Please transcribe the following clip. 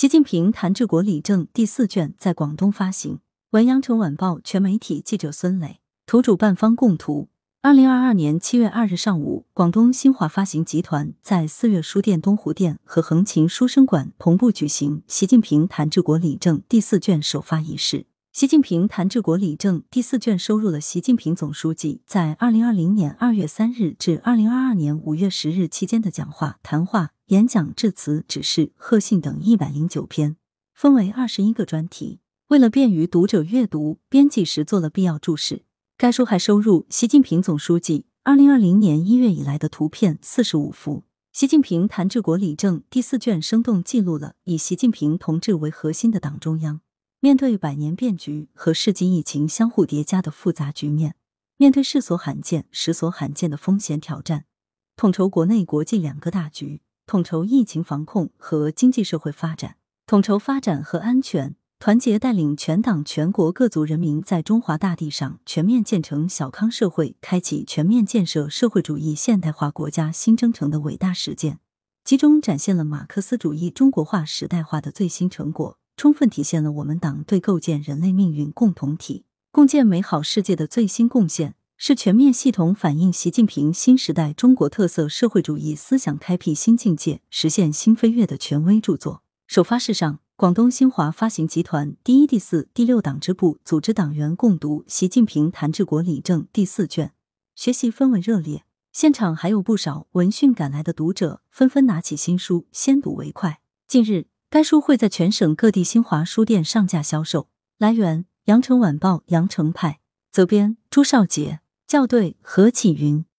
习近平谈治国理政第四卷在广东发行。文阳城晚报全媒体记者孙磊，图主办方供图。二零二二年七月二日上午，广东新华发行集团在四月书店东湖店和横琴书生馆同步举行习近平谈治国理政第四卷首发仪式。习近平谈治国理政第四卷收入了习近平总书记在二零二零年二月三日至二零二二年五月十日期间的讲话、谈话、演讲、致辞、指示、贺信等一百零九篇，分为二十一个专题。为了便于读者阅读，编辑时做了必要注释。该书还收入习近平总书记二零二零年一月以来的图片四十五幅。习近平谈治国理政第四卷生动记录了以习近平同志为核心的党中央，面对百年变局和世纪疫情相互叠加的复杂局面，面对世所罕见、时所罕见的风险挑战，统筹国内国际两个大局，统筹疫情防控和经济社会发展，统筹发展和安全。团结带领全党全国各族人民在中华大地上全面建成小康社会，开启全面建设社会主义现代化国家新征程的伟大实践，集中展现了马克思主义中国化时代化的最新成果，充分体现了我们党对构建人类命运共同体、共建美好世界的最新贡献，是全面系统反映习近平新时代中国特色社会主义思想开辟新境界、实现新飞跃的权威著作。首发式上。广东新华发行集团第一、第四、第六党支部组织党员共读《习近平谈治国理政》第四卷，学习氛围热烈。现场还有不少闻讯赶来的读者，纷纷拿起新书先睹为快。近日，该书会在全省各地新华书店上架销售。来源：羊城晚报羊城派，责编：朱少杰，校对：何启云。